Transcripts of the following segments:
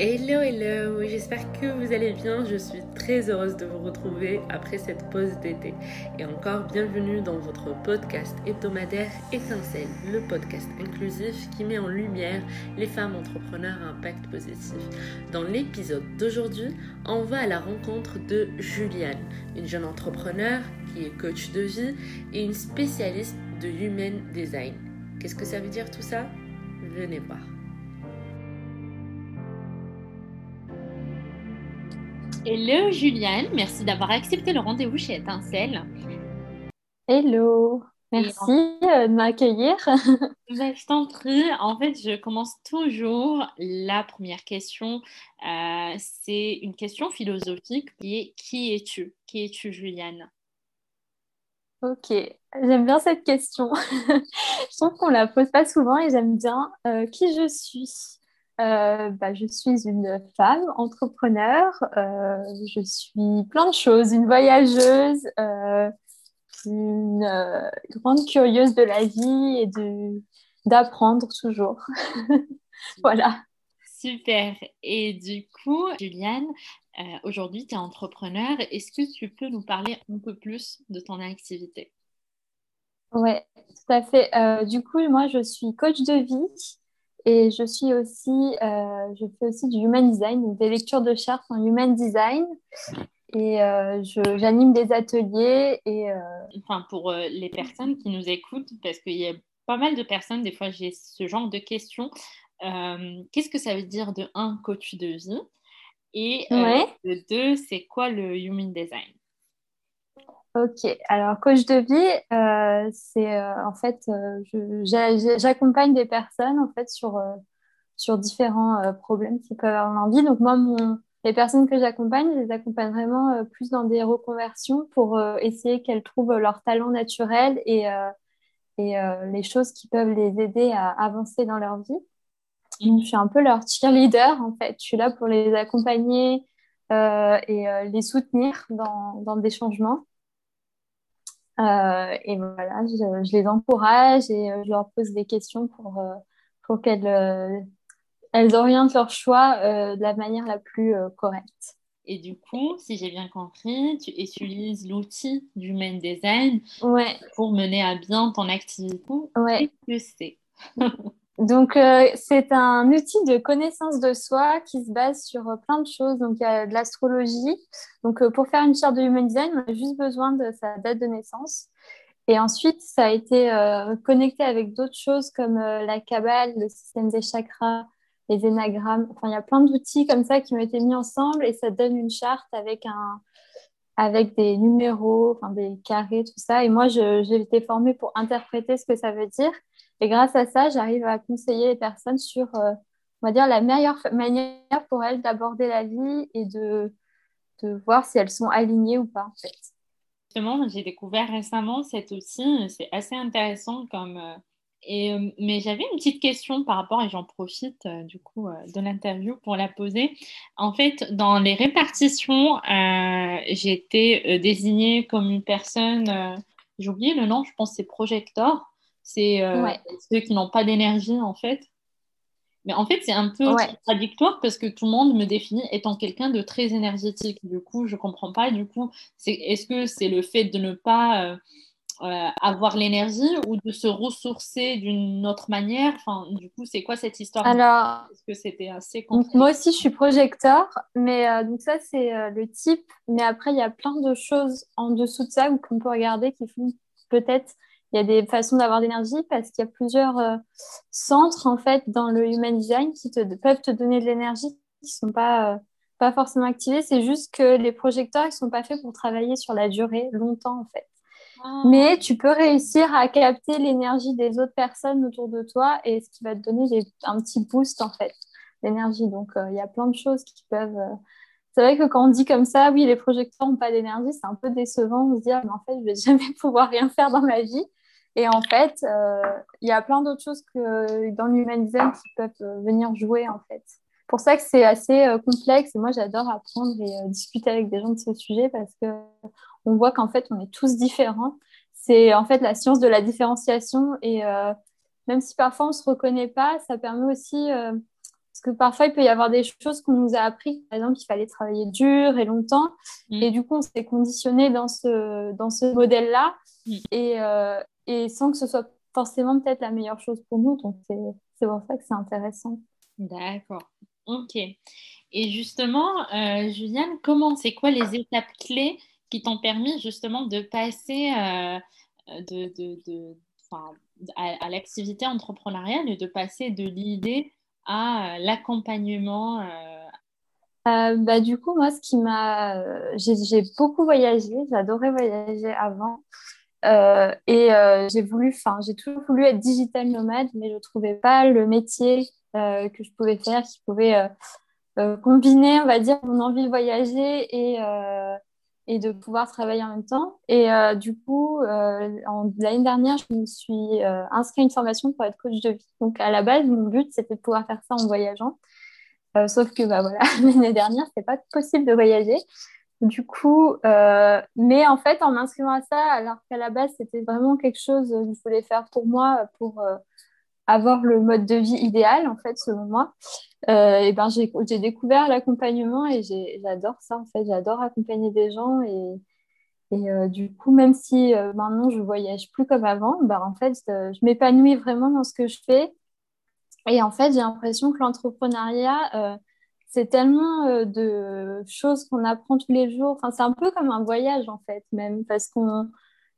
Hello, hello, j'espère que vous allez bien. Je suis très heureuse de vous retrouver après cette pause d'été. Et encore bienvenue dans votre podcast hebdomadaire Étincelle, le podcast inclusif qui met en lumière les femmes entrepreneurs à impact positif. Dans l'épisode d'aujourd'hui, on va à la rencontre de Juliane, une jeune entrepreneur qui est coach de vie et une spécialiste de Human Design. Qu'est-ce que ça veut dire tout ça? Venez voir. Hello Juliane, merci d'avoir accepté le rendez-vous chez Étincelle. Hello, merci euh, de m'accueillir. Je t'en prie. En fait, je commence toujours la première question. Euh, c'est une question philosophique qui est qui es-tu? Qui es-tu Juliane? Ok, j'aime bien cette question. je trouve qu'on la pose pas souvent et j'aime bien euh, qui je suis. Euh, bah, je suis une femme entrepreneur, euh, je suis plein de choses, une voyageuse, euh, une grande curieuse de la vie et de, d'apprendre toujours. voilà. Super. Et du coup, Juliane, aujourd'hui, tu es entrepreneur. Est-ce que tu peux nous parler un peu plus de ton activité? Oui, tout à fait. du coup, moi, je suis coach de vie. Et je suis aussi, euh, je fais aussi du human design, donc des lectures de chartes en human design. Et euh, j'anime des ateliers. Et, euh, Enfin, pour les personnes qui nous écoutent, parce qu'il y a pas mal de personnes, des fois j'ai ce genre de questions. Qu'est-ce que ça veut dire de un coach de vie? Et de deux, c'est quoi le human design? Ok, alors coach de vie, euh, c'est euh, en fait, euh, j'accompagne des personnes en fait sur, sur différents problèmes qu'ils peuvent avoir dans vie. Donc moi, les personnes que j'accompagne, je les accompagne vraiment plus dans des reconversions pour essayer qu'elles trouvent leur talent naturel et, et les choses qui peuvent les aider à avancer dans leur vie. Je suis un peu leur cheerleader en fait. Je suis là pour les accompagner et les soutenir dans, dans des changements. Euh, et voilà, je, les encourage et euh, je leur pose des questions pour, euh, pour qu'elles elles orientent leur choix de la manière la plus correcte. Et du coup, si j'ai bien compris, tu utilises l'outil du main design pour mener à bien ton activité. Ouais. Que c'est? Donc, euh, c'est un outil de connaissance de soi qui se base sur euh, plein de choses. Donc, il y a de l'astrologie. Donc, euh, pour faire une charte de human design, on a juste besoin de sa date de naissance. Et ensuite, ça a été connecté avec d'autres choses comme la Kabbale, le système des chakras, les énagrammes. Enfin, il y a plein d'outils comme ça qui ont été mis ensemble et ça donne une charte avec un, avec des numéros, enfin, des carrés, tout ça. Et moi, j'ai été formée pour interpréter ce que ça veut dire. Et grâce à ça, j'arrive à conseiller les personnes sur, euh, on va dire, la meilleure manière pour elles d'aborder la vie et de, de voir si elles sont alignées ou pas, en. Justement, j'ai découvert récemment cet outil. C'est assez intéressant comme... Euh, et, euh, mais j'avais une petite question par rapport, et j'en profite du coup de l'interview pour la poser. En fait, dans les répartitions, j'ai été désignée comme une personne, j'ai oublié le nom, je pense c'est projector. C'est euh, ceux qui n'ont pas d'énergie, en fait. Mais en fait, c'est un peu contradictoire parce que tout le monde me définit étant quelqu'un de très énergétique. Du coup, je ne comprends pas. Du coup, est-ce que c'est le fait de ne pas euh, euh, avoir l'énergie ou de se ressourcer d'une autre manière? Enfin, du coup, c'est quoi cette histoire Alors, est-ce que c'était assez Moi aussi, je suis projecteur, mais donc ça, c'est le type. Mais après, il y a plein de choses en dessous de ça qu'on peut regarder qui font peut-être il y a des façons d'avoir d'énergie parce qu'il y a plusieurs euh, centres en fait dans le human design qui te, peuvent te donner de l'énergie qui sont pas euh, pas forcément activés. C'est juste que les projecteurs ils sont pas faits pour travailler sur la durée longtemps en fait. Ah. Mais tu peux réussir à capter l'énergie des autres personnes autour de toi et ce qui va te donner un petit boost en fait d'énergie. Donc euh, il y a plein de choses qui peuvent c'est vrai que quand on dit comme ça, oui, les projecteurs n'ont pas d'énergie, c'est un peu décevant de se dire, mais en fait, je vais jamais pouvoir rien faire dans ma vie. Et en fait, euh, il y a plein d'autres choses que dans l'humanisme qui peuvent euh, venir jouer, en fait. Pour ça que c'est assez euh, complexe et moi j'adore apprendre et discuter avec des gens de ce sujet parce que on voit qu'en fait on est tous différents. C'est en fait la science de la différenciation et même si parfois on se reconnaît pas, ça permet aussi Parce que parfois, il peut y avoir des choses qu'on nous a appris, par exemple, qu'il fallait travailler dur et longtemps. Mm. Et du coup, on s'est conditionné dans ce, dans ce modèle-là. Mm. Et, euh, et sans que ce soit forcément peut-être la meilleure chose pour nous. Donc, c'est pour ça que c'est intéressant. D'accord. Ok. Et justement, euh, Juliane, comment, c'est quoi les étapes clés qui t'ont permis justement de passer euh, de, de, de à, l'activité entrepreneuriale et de passer de l'idée à euh, l'accompagnement bah, Du coup, moi, ce qui m'a. J'ai beaucoup voyagé, j'adorais voyager avant. Et j'ai voulu, enfin, j'ai toujours voulu être digital nomade, mais je ne trouvais pas le métier que je pouvais faire qui pouvait euh, combiner, on va dire, mon envie de voyager et, euh, de pouvoir travailler en même temps. Et euh, du coup, l'année dernière, je me suis inscrite à une formation pour être coach de vie. Donc, à la base, mon but, c'était de pouvoir faire ça en voyageant. sauf que bah, voilà, l'année dernière, c'était pas possible de voyager. Du coup, mais en fait, en m'inscrivant à ça, alors qu'à la base, c'était vraiment quelque chose que je voulais faire pour moi, pour avoir le mode de vie idéal, en fait, selon moi, euh, ben, j'ai découvert l'accompagnement et j'adore ça, en fait. J'adore accompagner des gens. Et, et euh, du coup, même si euh, maintenant je voyage plus comme avant, ben, en fait, je m'épanouis vraiment dans ce que je fais. Et en fait, j'ai l'impression que l'entrepreneuriat, c'est tellement de choses qu'on apprend tous les jours. Enfin, c'est un peu comme un voyage, en fait, même, parce qu'il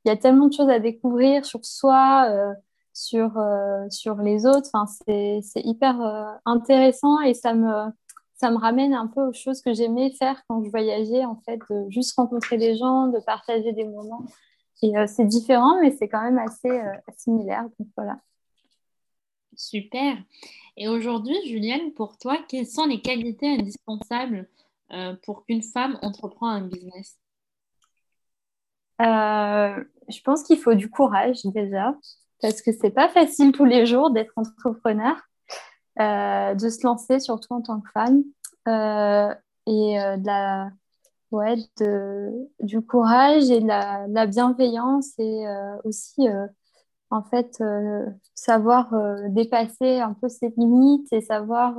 y a tellement de choses à découvrir sur soi sur, euh, sur les autres. Enfin, c'est hyper euh, intéressant et ça me, ça me ramène un peu aux choses que j'aimais faire quand je voyageais, en fait, de juste rencontrer des gens, de partager des moments. Et euh, c'est différent, mais c'est quand même assez similaire. Donc voilà. Super. Et aujourd'hui, Julienne, pour toi, quelles sont les qualités indispensables pour qu'une femme entreprend un business? Je pense qu'il faut du courage déjà parce que c'est pas facile tous les jours d'être entrepreneur, euh, de se lancer, surtout en tant que femme, euh, et euh, de la, ouais, de, du courage et de la bienveillance et aussi, en fait, savoir dépasser un peu ses limites et savoir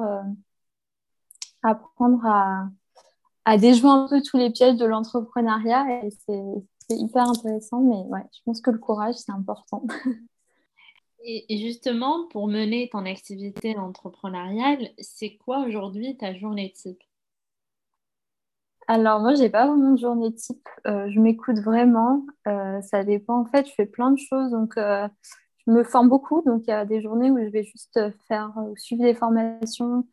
apprendre à, à déjouer un peu tous les pièges de l'entrepreneuriat. Et c'est hyper intéressant, mais ouais, je pense que le courage, c'est important. Et justement, pour mener ton activité entrepreneuriale, c'est quoi aujourd'hui ta journée type? Alors moi, j'ai pas vraiment de journée type. Euh, je m'écoute vraiment. Euh, ça dépend. En fait, je fais plein de choses. Donc, euh, je me forme beaucoup. Donc, il y a des journées où je vais juste faire suivre des formations.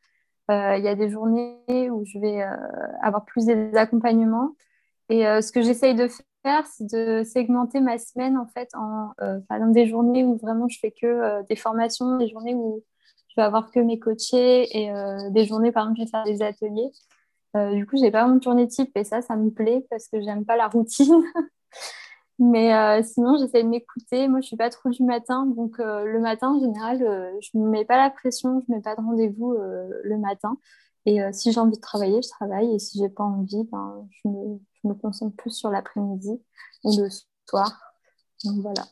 Il y a des journées où je vais avoir plus des accompagnements. Et ce que j'essaye de faire, c'est de segmenter ma semaine en fait en des journées où vraiment je fais que des formations, des journées où je vais avoir que mes coachés et des journées par exemple je vais faire des ateliers. Du coup, j'ai pas vraiment de journée type et ça, ça me plaît parce que j'aime pas la routine. Mais sinon, j'essaie de m'écouter. Moi, je suis pas trop du matin, donc le matin en général, je me mets pas la pression, je mets pas de rendez-vous le matin. Et si j'ai envie de travailler, je travaille. Et si j'ai pas envie, ben, je me concentre plus sur l'après-midi ou le soir. Donc voilà.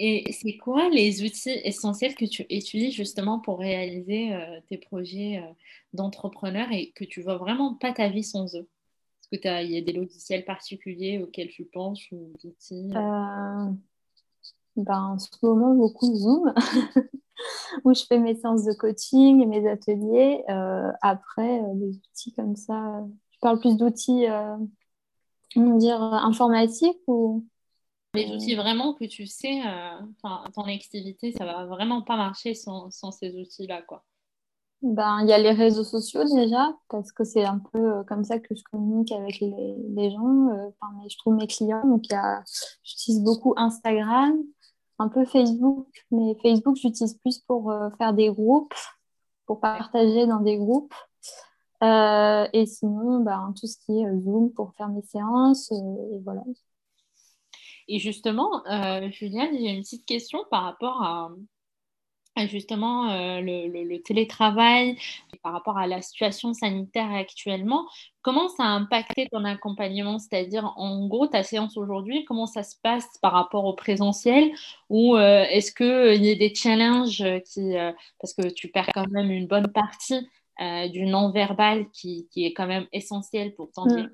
Et c'est quoi les outils essentiels que tu utilises justement pour réaliser euh, tes projets euh, d'entrepreneur et que tu vois vraiment pas ta vie sans eux? Est-ce qu'il y a des logiciels particuliers auxquels tu penses ou d'outils? Euh, ben, En ce moment, beaucoup Zoom, où je fais mes séances de coaching et mes ateliers. après, des outils comme ça, je parle plus d'outils dire, euh, informatique ou les outils vraiment que tu sais, euh, ton activité, ça va vraiment pas marcher sans, sans ces outils-là, quoi. Ben, il y a les réseaux sociaux déjà, parce que c'est un peu euh, comme ça que je communique avec les, les gens. Enfin, je trouve mes clients. Donc, j'utilise beaucoup Instagram, un peu Facebook, mais Facebook, j'utilise plus pour faire des groupes, pour partager dans des groupes. Euh, et sinon, bah, tout ce qui est euh, Zoom pour faire mes séances. Euh, et voilà. Et justement, Juliane, j'ai une petite question par rapport à, justement le, télétravail, par rapport à la situation sanitaire actuellement. Comment ça a impacté ton accompagnement? C'est-à-dire, en gros, ta séance aujourd'hui, comment ça se passe par rapport au présentiel? Ou est-ce qu'il y a des challenges qui, parce que tu perds quand même une bonne partie du non-verbal qui, qui, est quand même essentiel pour ton mm.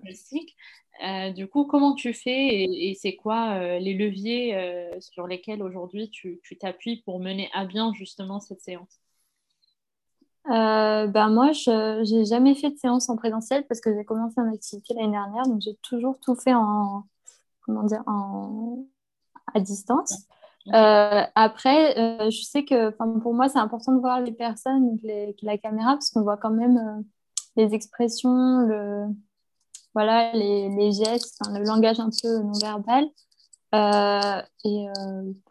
Diagnostic. du coup, comment tu fais et, c'est quoi les leviers sur lesquels aujourd'hui tu t'appuies pour mener à bien justement cette séance? Ben moi, je n'ai jamais fait de séance en présentiel parce que j'ai commencé en activité l'année dernière, donc j'ai toujours tout fait en, comment dire, en, à distance. Euh, après, euh, je sais que pour moi, c'est important de voir les personnes, les, la caméra, parce qu'on voit quand même euh, les expressions, le, voilà, les, les gestes, le langage un peu non verbal. et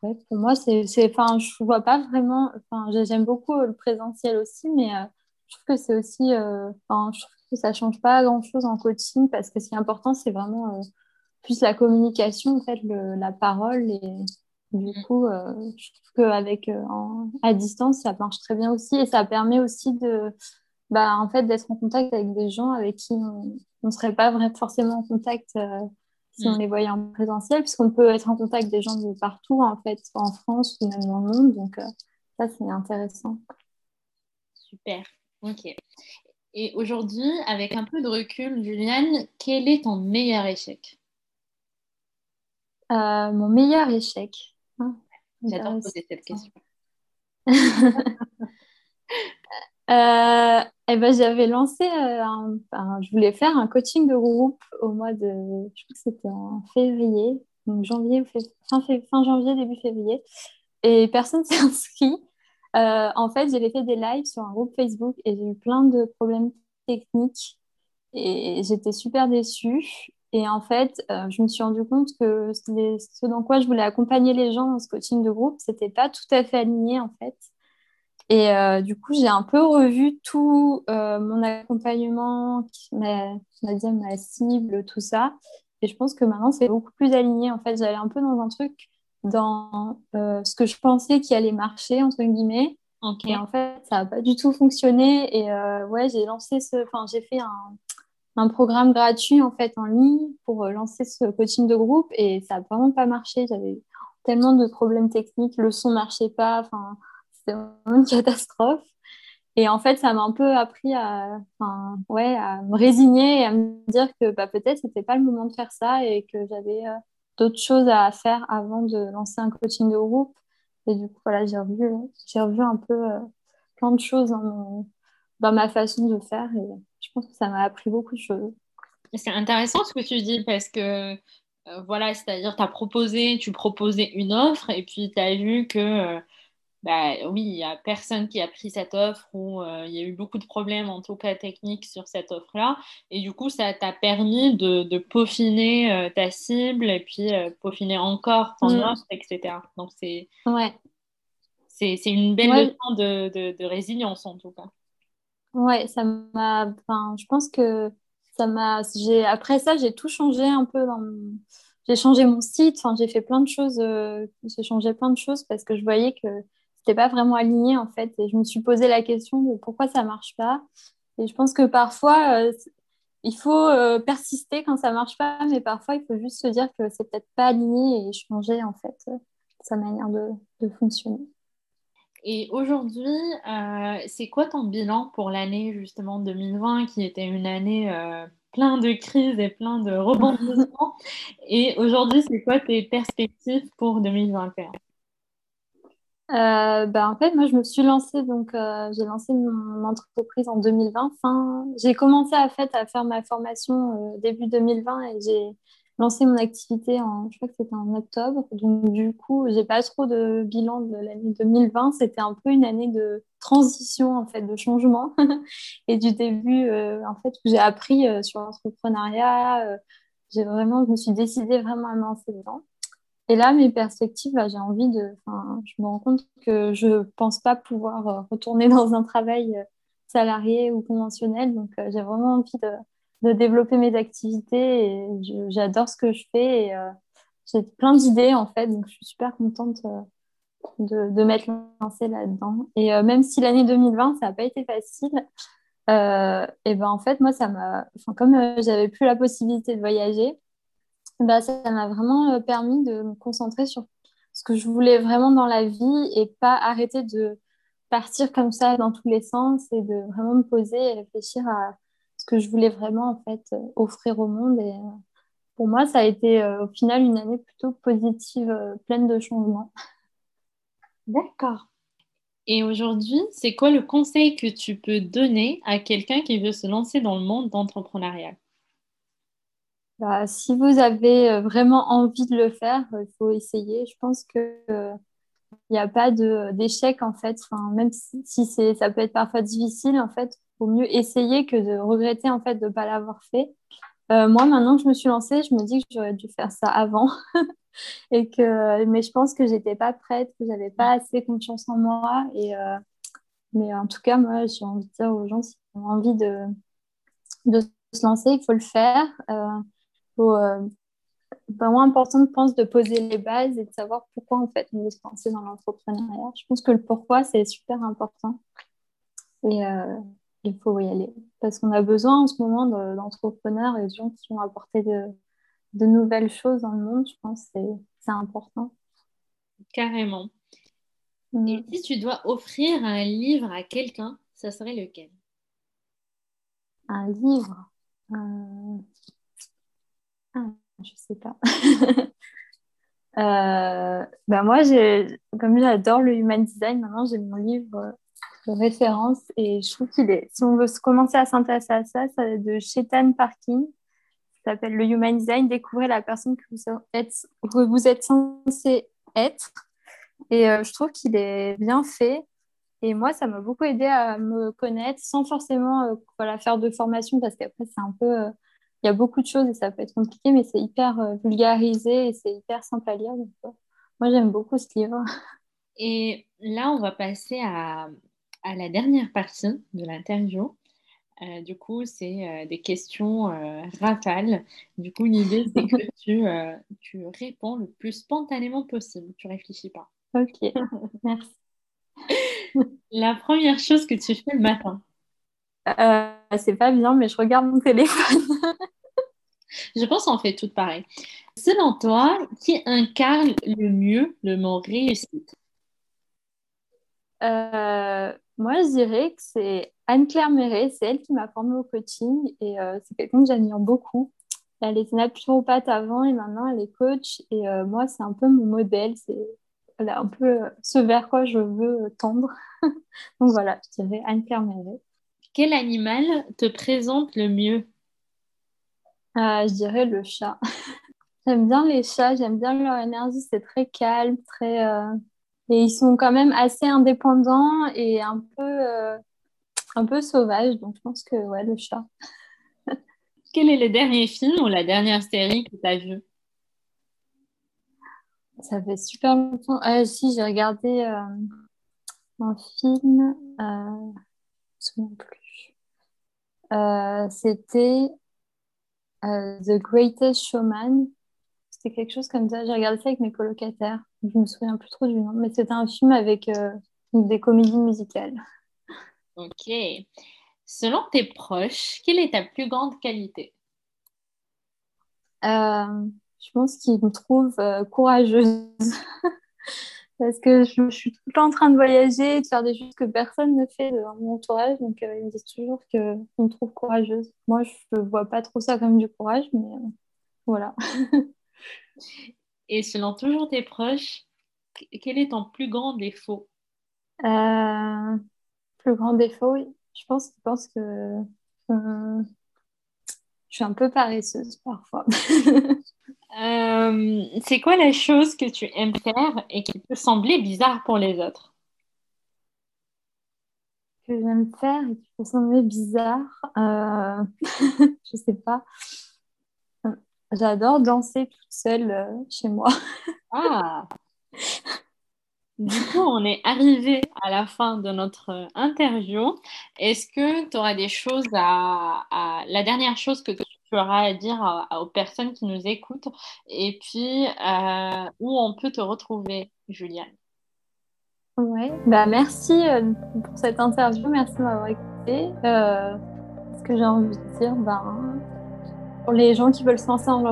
ouais, pour moi, c'est, enfin, je vois pas vraiment. Enfin, j'aime beaucoup le présentiel aussi, mais je trouve que c'est aussi, enfin, je trouve que ça change pas grand-chose en coaching parce que ce qui est important, c'est vraiment plus la communication, en fait, le, la parole et du mm. coup, euh, je trouve qu'avec euh, à distance, ça marche très bien aussi et ça permet aussi de, bah, en fait, d'être en contact avec des gens avec qui on ne serait pas vraiment forcément en contact euh, si on mm. les voyait en présentiel, puisqu'on peut être en contact des gens de partout, en fait, en France ou même dans le monde. Donc, ça, c'est intéressant. Super. Ok. Et aujourd'hui, avec un peu de recul, Juliane, quel est ton meilleur échec? Mon meilleur échec. J'adore poser cette question. euh, eh ben, j'avais lancé, euh, je voulais faire un coaching de groupe au mois de, je crois que c'était en février, donc janvier fin, fin, janvier, début février, et personne s'est inscrit. Euh, en fait, j'ai fait des lives sur un groupe Facebook et j'ai eu plein de problèmes techniques et j'étais super déçue. Et en fait, euh, je me suis rendu compte que ce dans quoi je voulais accompagner les gens dans ce coaching de groupe, c'était pas tout à fait aligné en fait. Et euh, du coup, j'ai un peu revu tout euh, mon accompagnement, ma, ma, ma cible, tout ça. Et je pense que maintenant, c'est beaucoup plus aligné. En fait, j'allais un peu dans un truc, dans ce que je pensais qui allait marcher, entre guillemets. Et en fait, ça n'a pas du tout fonctionné. Et ouais, j'ai lancé ce. Enfin, j'ai fait un, un programme gratuit en fait en ligne pour euh, lancer ce coaching de groupe et ça n'a vraiment pas marché. J'avais tellement de problèmes techniques, le son marchait pas, enfin c'était vraiment une catastrophe. Et en fait, ça m'a un peu appris à, ouais, à me résigner et à me dire que bah, peut-être c'était pas le moment de faire ça et que j'avais euh, d'autres choses à faire avant de lancer un coaching de groupe. Et du coup, voilà, j'ai revu, j'ai revu un peu euh, plein de choses dans, ma façon de faire et je pense que ça m'a appris beaucoup de choses. C'est intéressant ce que tu dis parce que euh, voilà, c'est-à-dire tu proposé, tu proposais une offre et puis tu as vu que bah, oui, il n'y a personne qui a pris cette offre ou euh, il y a eu beaucoup de problèmes en tout cas techniques sur cette offre-là et du coup ça t'a permis de, de peaufiner ta cible et puis peaufiner encore ton mm. offre, etc. Donc c'est ouais. c'est une belle leçon de, de, de résilience en tout cas. Ouais, ça m'a. Enfin, je pense que ça m'a. J'ai après ça, j'ai tout changé un peu dans. J'ai changé mon site. Enfin, j'ai fait plein de choses. Euh, j'ai changé plein de choses parce que je voyais que c'était pas vraiment aligné en fait. Et je me suis posé la question de pourquoi ça marche pas. Et je pense que parfois, euh, il faut euh, persister quand ça marche pas, mais parfois il faut juste se dire que c'est peut-être pas aligné et changer en fait sa manière de, de fonctionner. Et aujourd'hui, euh, c'est quoi ton bilan pour l'année justement 2020 qui était une année euh, plein de crises et plein de rebondissements? Et aujourd'hui, c'est quoi tes perspectives pour 2021 euh, ben, en fait, moi, je me suis lancée, donc j'ai lancé mon entreprise en 2020. j'ai commencé à, fait, à faire ma formation début 2020 et j'ai lancé mon activité en, je crois que c'était en octobre. Donc, du coup, j'ai pas trop de bilan de l'année 2020. C'était un peu une année de transition, en fait, de changement. et du début, euh, en fait, où j'ai appris euh, sur l'entrepreneuriat. Euh, j'ai vraiment, je me suis décidée vraiment à me lancer dedans. Et là, mes perspectives, j'ai envie de. Je me rends compte que je pense pas pouvoir retourner dans un travail salarié ou conventionnel. Donc, j'ai vraiment envie de développer mes activités et j'adore ce que je fais et euh, j'ai plein d'idées en fait, donc je suis super contente euh, de, de m'être lancée là-dedans. Et euh, même si l'année 2020, ça n'a pas été facile, et ben en fait, moi, ça m'a, comme j'avais plus la possibilité de voyager, ben, ça m'a vraiment permis de me concentrer sur ce que je voulais vraiment dans la vie et pas arrêter de partir comme ça dans tous les sens et de vraiment me poser et réfléchir à ce que je voulais vraiment en fait offrir au monde. Et pour moi, ça a été au final une année plutôt positive, pleine de changements. D'accord. Et aujourd'hui, c'est quoi le conseil que tu peux donner à quelqu'un qui veut se lancer dans le monde d'entrepreneuriat? Bah, Si vous avez vraiment envie de le faire, il faut essayer. Je pense que il n'y a pas d'échec en fait. Enfin, même si, ça peut être parfois difficile, en fait, il vaut mieux essayer que de regretter en fait de ne pas l'avoir fait. Euh, moi, maintenant que je me suis lancée, je me dis que j'aurais dû faire ça avant. et que, mais je pense que j'étais pas prête, que j'avais pas assez confiance en moi. Et, euh, mais en tout cas, moi, j'ai envie de dire aux gens, s'ils ont envie de, se lancer, il faut le faire. Euh, faut, vraiment important, je pense, de poser les bases et de savoir pourquoi en fait on veut se lancer dans l'entrepreneuriat. Je pense que le pourquoi, c'est super important. Et euh, il faut y aller. Parce qu'on a besoin en ce moment d'entrepreneurs et de gens qui vont apporter de, de nouvelles choses dans le monde. Je pense que c'est important. Carrément. Mm. Et si tu dois offrir un livre à quelqu'un, ça serait lequel? Un livre? Euh... ah je sais pas. euh, ben moi, comme j'adore le human design, maintenant j'ai mon livre de référence et je trouve qu'il est, si on veut commencer à s'intéresser à ça, ça de Chetan Parking. Ça s'appelle le human design, découvrir la personne que vous êtes, que vous êtes censé être. Et euh, je trouve qu'il est bien fait. Et moi, ça m'a beaucoup aidé à me connaître sans forcément euh, voilà, faire de formation parce qu'après, c'est un peu. Euh, il y a beaucoup de choses et ça peut être compliqué, mais c'est hyper euh, vulgarisé et c'est hyper simple à lire. Euh, moi, j'aime beaucoup ce livre. Et là, on va passer à, à la dernière partie de l'interview. Euh, du coup, c'est des questions rafales. Du coup, l'idée, c'est que tu, tu réponds le plus spontanément possible. Tu réfléchis pas. Ok, merci. La première chose que tu fais le matin C'est pas bien, mais je regarde mon téléphone. Je pense qu'on fait tout pareil. Selon toi, qui incarne le mieux le mot réussite? Euh, Moi, je dirais que c'est Anne-Claire Méret. C'est elle qui m'a formée au coaching et euh, c'est quelqu'un que j'admire beaucoup. Elle était naturopathe avant et maintenant elle est coach. Et euh, moi, c'est un peu mon modèle. C'est un peu ce vers quoi je veux tendre. Donc voilà, je dirais Anne-Claire Méret. Quel animal te présente le mieux? Euh, je dirais le chat. j'aime bien les chats, j'aime bien leur énergie, c'est très calme, très. Euh, et ils sont quand même assez indépendants et un peu, euh, un peu sauvages. Donc je pense que ouais, le chat. Quel est le dernier film ou la dernière série que tu as vu? Ça fait super longtemps. Ah, si, j'ai regardé un film. je ne me souviens plus. C'était euh, The Greatest Showman. C'était quelque chose comme ça. J'ai regardé ça avec mes colocataires. Je me souviens plus trop du nom, mais c'était un film avec euh, des comédies musicales. Ok. Selon tes proches, quelle est ta plus grande qualité? Euh, Je pense qu'ils me trouvent courageuse. Parce que je, suis tout le temps en train de voyager et de faire des choses que personne ne fait dans mon entourage. Donc, ils me disent toujours qu'ils me trouvent courageuse. Moi, je ne vois pas trop ça comme du courage, mais voilà. et selon toujours tes proches, quel est ton plus grand défaut? Euh, Plus grand défaut, je pense qu'ils pensent que euh, je suis un peu paresseuse parfois. Euh, c'est quoi la chose que tu aimes faire et qui peut sembler bizarre pour les autres? Que j'aime faire et qui peut sembler bizarre euh... Je sais pas. J'adore danser toute seule euh, chez moi. ah Du coup, on est arrivé à la fin de notre interview. Est-ce que tu auras des choses à, à, La dernière chose que tu à dire aux personnes qui nous écoutent et puis euh, où on peut te retrouver, Juliane? Oui, bah merci euh, pour cette interview, merci de m'avoir écouté. Euh, ce que j'ai envie de dire, ben, Pour les gens qui veulent se lancer en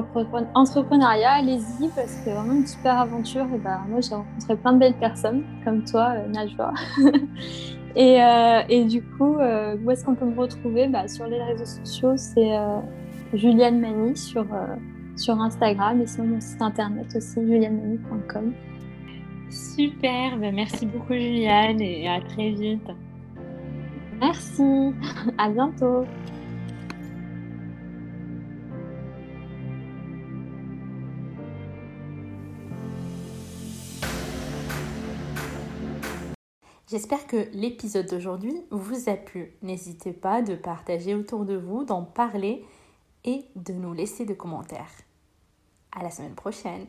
entrepreneuriat, allez-y parce que c'est vraiment une super aventure. Et bah, moi, j'ai rencontré plein de belles personnes comme toi, Najwa. et, et, du coup, où est-ce qu'on peut me retrouver? Bah, Sur les réseaux sociaux, c'est Juliane Mani sur, sur Instagram et sur mon site internet aussi, julianemani.com. Super, ben, merci beaucoup Juliane et à très vite. Merci, à bientôt. J'espère que l'épisode d'aujourd'hui vous a plu. N'hésitez pas de partager autour de vous, d'en parler et de nous laisser des commentaires. À la semaine prochaine.